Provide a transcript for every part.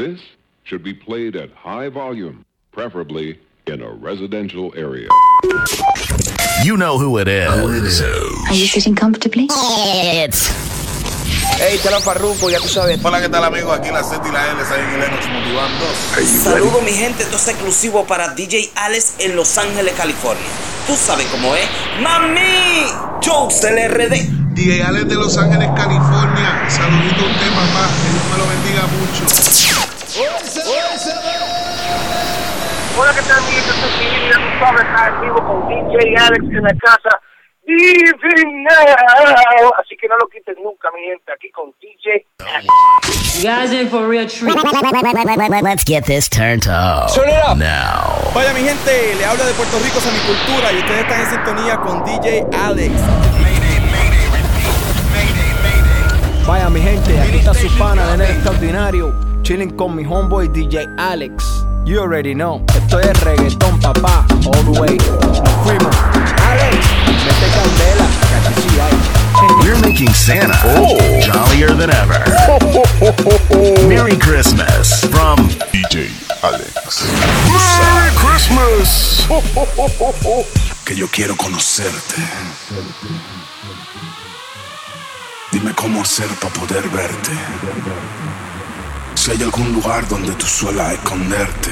This should be played at high volume, preferably in a residential area. You know who it is. Are you sitting comfortably? It's Hey, te lo farruco, ya tú sabes. Hola, ¿qué tal amigos? Aquí la Z y la L, Saben y Lennox motivando. Saludo mi gente, esto es exclusivo para DJ Alex en Los Ángeles, California. Tú sabes cómo es. ¡Mami! Jokes del RD. DJ Alex de Los Ángeles, California. Saludito a usted, papá. Que Dios me lo bendiga mucho. Hola, ¿qué tal, mi gente? Soy Miguel, ya tú sabes, está en vivo con DJ Alex en la casa. Living now. Así que no lo quiten nunca, mi gente, aquí con DJ Alex. You guys in for a real treat. Let's get this turned up. Turn it up. Now. Vaya mi gente, le habla de Puerto Rico, mi cultura y ustedes están en sintonía con DJ Alex. Vaya mi gente, aquí está su pana de Extraordinario, chilling con mi homeboy DJ Alex. You already know, esto es reggaetón papá, all the way. Nos fuimos. Alex, mete candela, que sí hay. We're making Santa jollier than ever. Merry Christmas from DJ Alex. Merry Christmas. que yo quiero conocerte. Dime cómo hacer para poder verte. Si hay algún lugar donde tú suelas esconderte.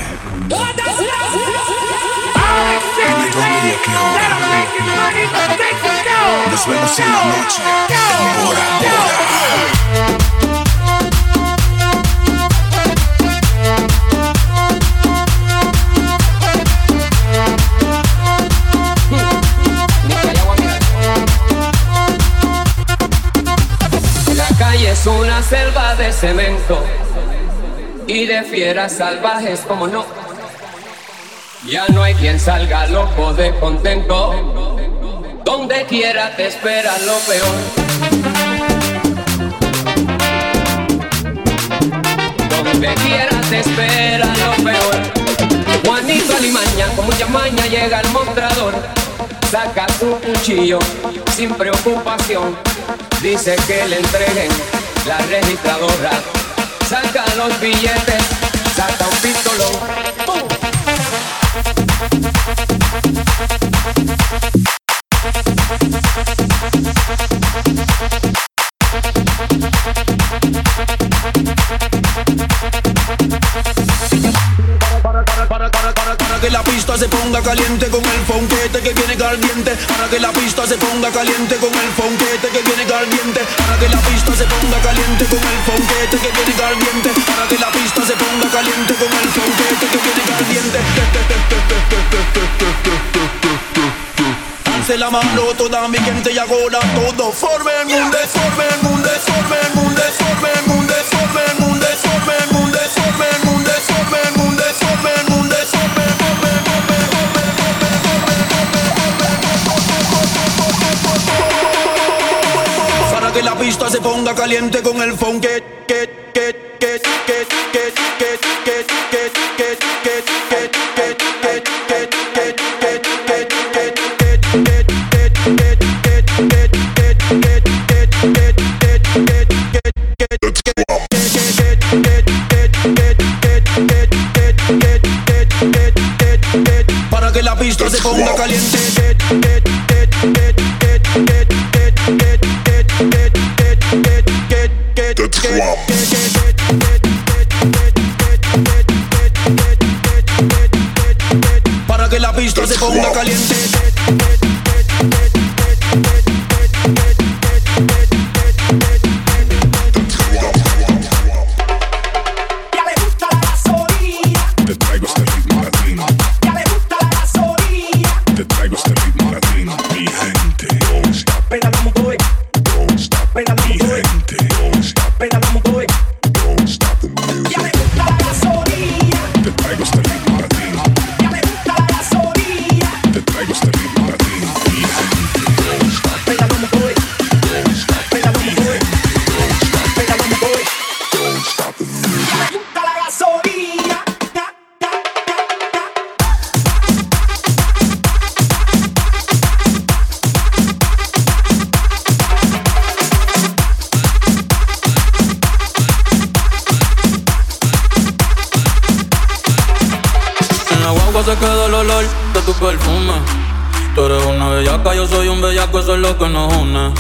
Dime dónde y a qué hora. Nos vemos en la noche. La calle es una selva de cemento y de fieras salvajes, como no. Ya no hay quien salga loco de contento. Donde quiera te espera lo peor. Donde quiera te espera lo peor. Juanito Alimaña con mucha maña llega al mostrador. Saca su cuchillo sin preocupación. Dice que le entreguen la registradora. Saca los billetes, saca un pistolón. ¡Pum! Pista se ponga caliente con el fonquete que viene caliente. Para que la pista se ponga caliente con el fonquete que viene caliente. Para que la pista se ponga caliente con el fonquete que viene caliente. Para que la pista se ponga caliente con el fonquete que viene caliente. Alce la mano toda mi gente y ahora todo formen un desformen, un desformen, un se ponga caliente con el funk que que Islam. que nos une.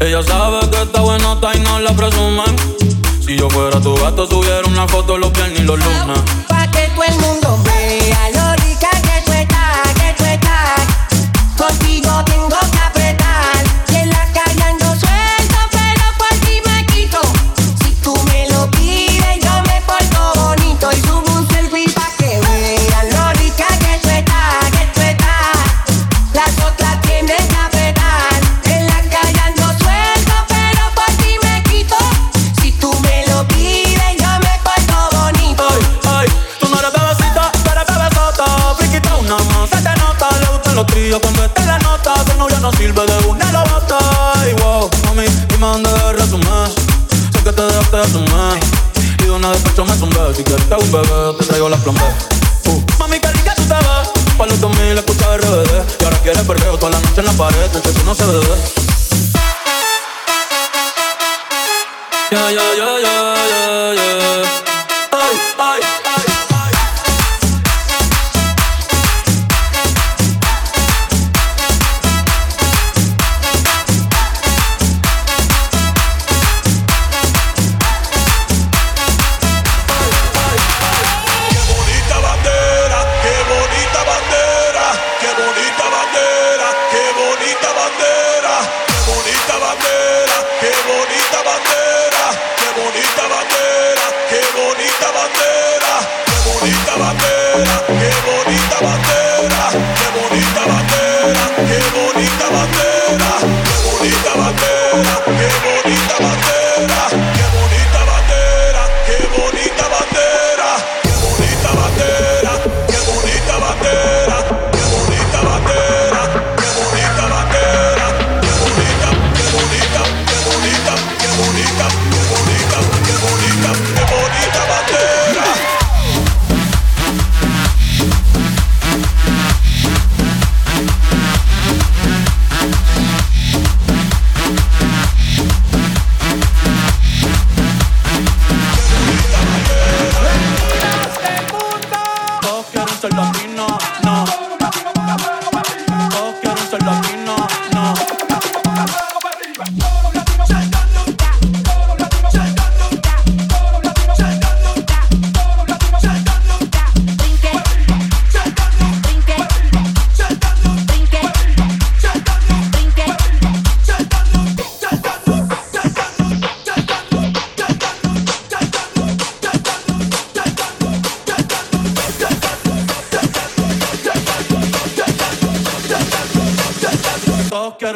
Ella sabe que está bueno, está y no la presumen. Si yo fuera tu gato, subiera una foto los viernes y los lunes. Pa' que todo el mundo vea lo rica que tú estás, que tú estás. Contigo tengo que plan B. Uh, mami, qué rica tú te ves. Pa' los 2000 escucha RBD. Y ahora quieres perreo toda la noche en la pared. Entonces no se ve.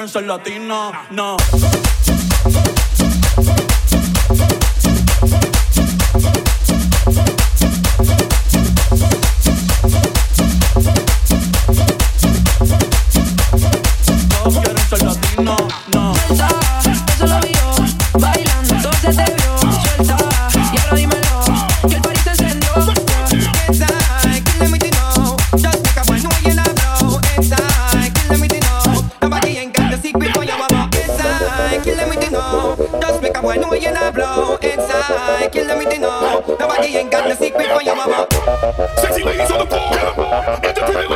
preferencia latina, no. kill them with the know. Just make a boy know you not blow. It's I kill them with the know. Nobody ain't got no secret for your mama. Sexy ladies on the floor. Entertainment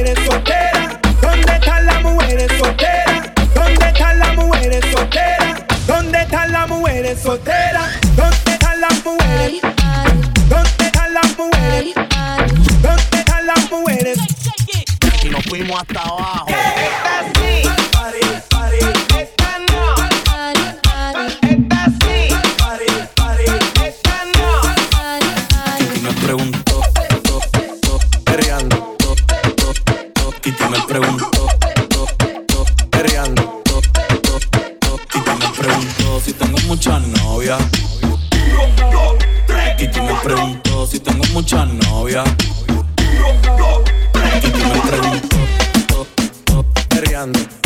mujeres solteras? ¿Dónde están las mujeres solteras? ¿Dónde están las mujeres solteras? ¿Dónde están las mujeres solteras? ¿Dónde están las mujeres? ¿Dónde están las mujeres? ¿Dónde están las mujeres? Y nos fuimos hasta ahora mirando.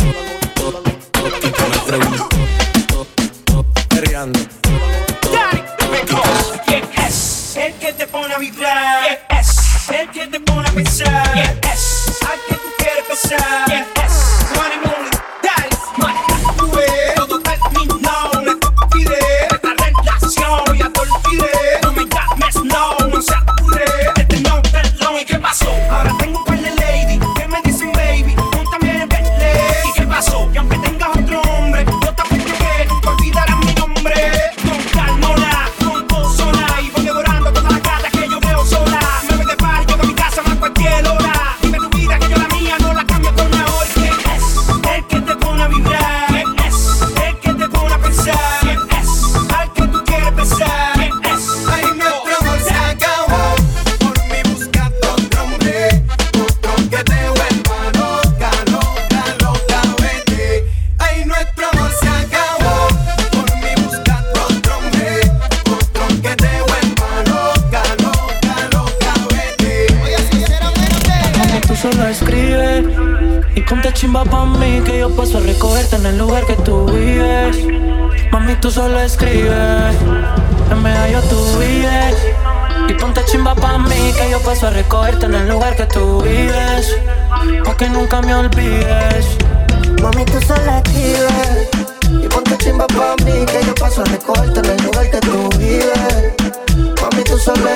pa' mí que yo paso a recorte en el lugar que tú vives. Mami, tú solo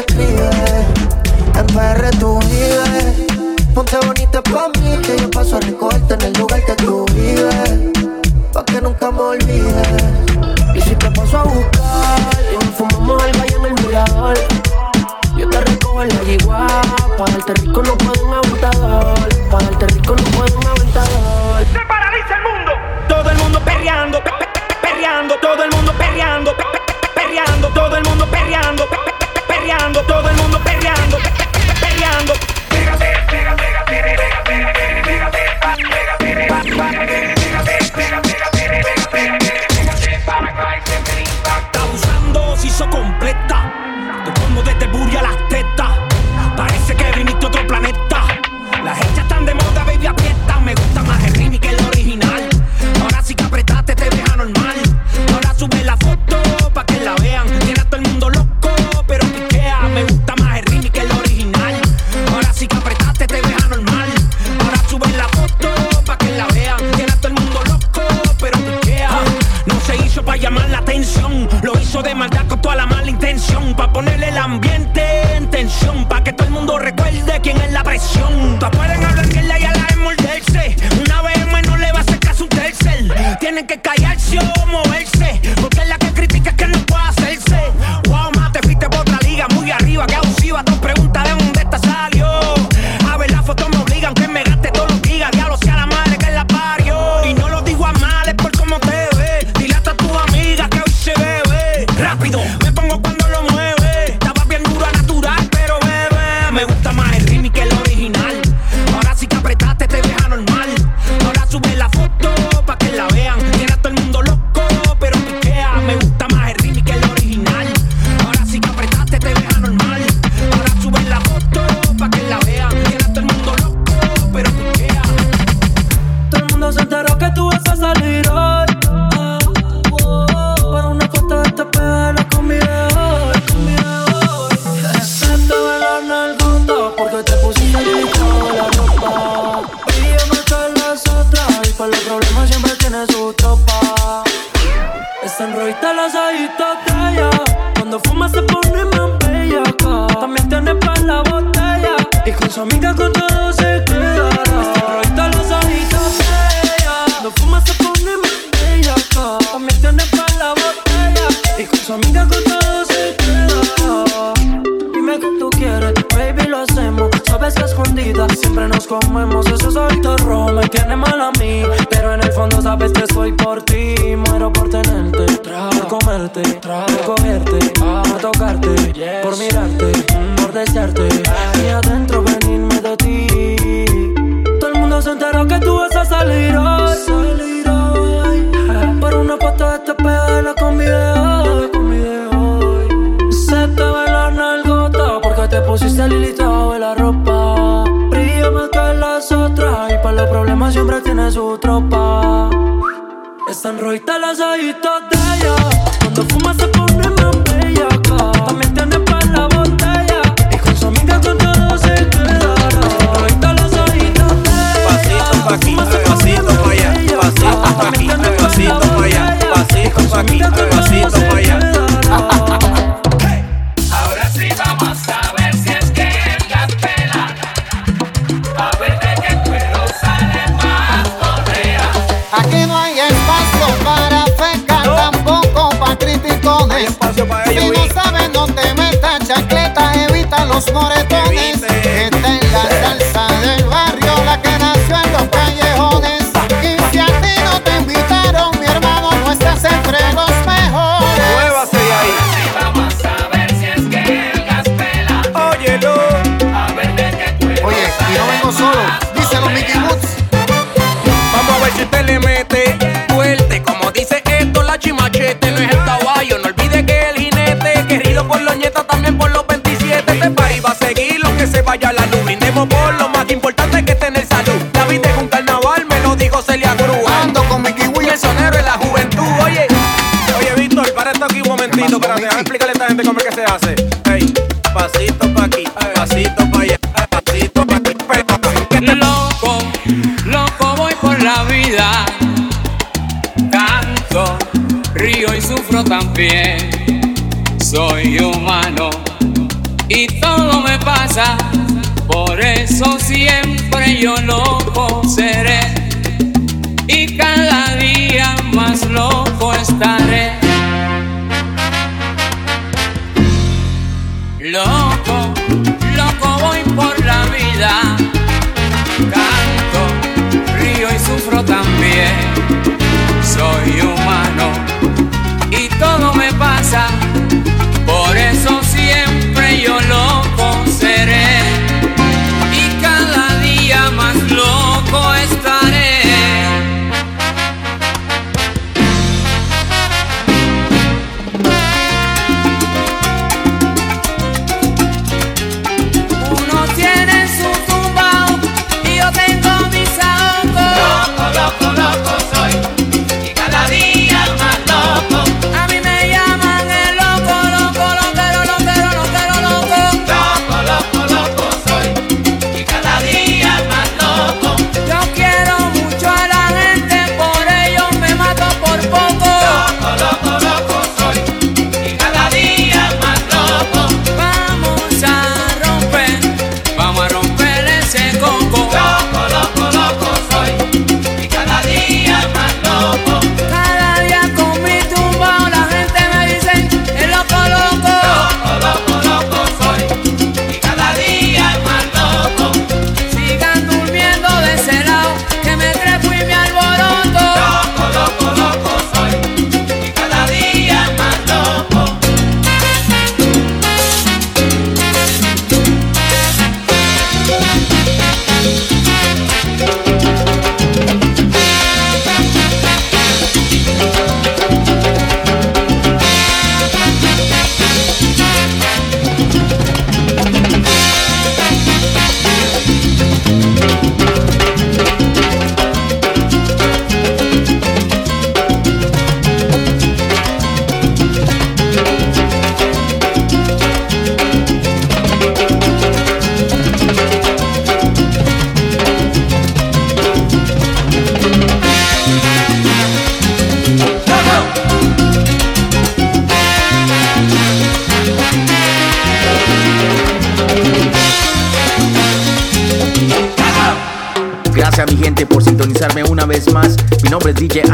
se enteró que tú vas a salir hoy. Salir hoy. Por una foto de este pedo de la combi de hoy. Se te ve la nalgota porque te pusiste lilita de la ropa. Brilla más que las otras y para los problemas siempre tiene su tropa. Están rojitas las ojitos de ella. Cuando fuma se pone más bella acá. También tiene pasito pa' aquí, pasito pa' allá, pasito pa' aquí, pasito pa' allá. Ahora sí vamos a ver si es que el gas pela. A ver de qué cuero sale más correa. Aquí no hay espacio para feca, tampoco para criticones. Si no sabes dónde metas chancleta, evita los moretones. Déjame explicarle a esta gente cómo es que se hace. Ey, pasito pa' aquí, pasito pa' allá, pasito pa' aquí. Loco, loco voy por la vida. Canto, río y sufro también. Soy humano y todo me pasa. Por eso siempre yo loco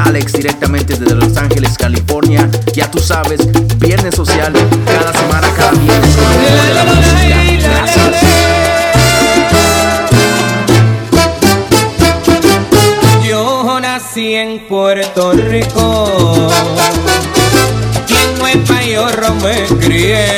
Alex, directamente desde Los Ángeles, California. Ya tú sabes, viernes social, cada semana, cada viernes. Yo nací en Puerto Rico y en Nueva York me crié.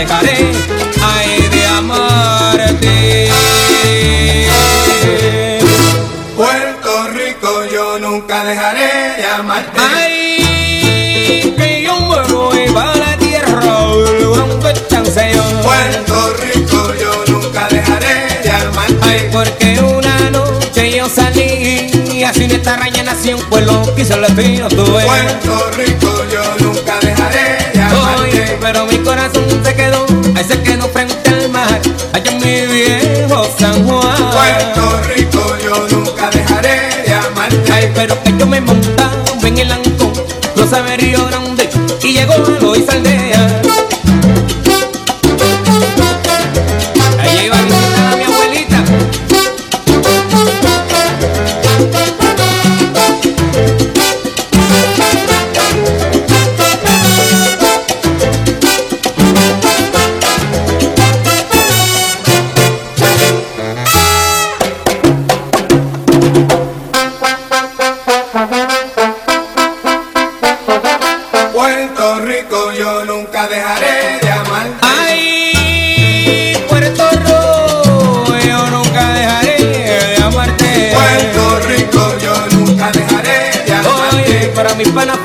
Dejaré, ay, de amarte. Puerto Rico, yo nunca dejaré de amarte. Ay, que yo me voy para la tierra, aunque chance yo. Puerto Rico, yo nunca dejaré de amarte. Ay, porque una noche yo salí y así en esta raña nació un pueblo que le vino tuve. Puerto Rico, yo nunca dejaré pero mi corazón se quedó, ahí se quedó frente al mar, allá en mi viejo San Juan. Puerto Rico, yo nunca dejaré de amarte. Ay, pero que yo me montaba en el sabe Río Grande, y llegó a Loíza Oye, para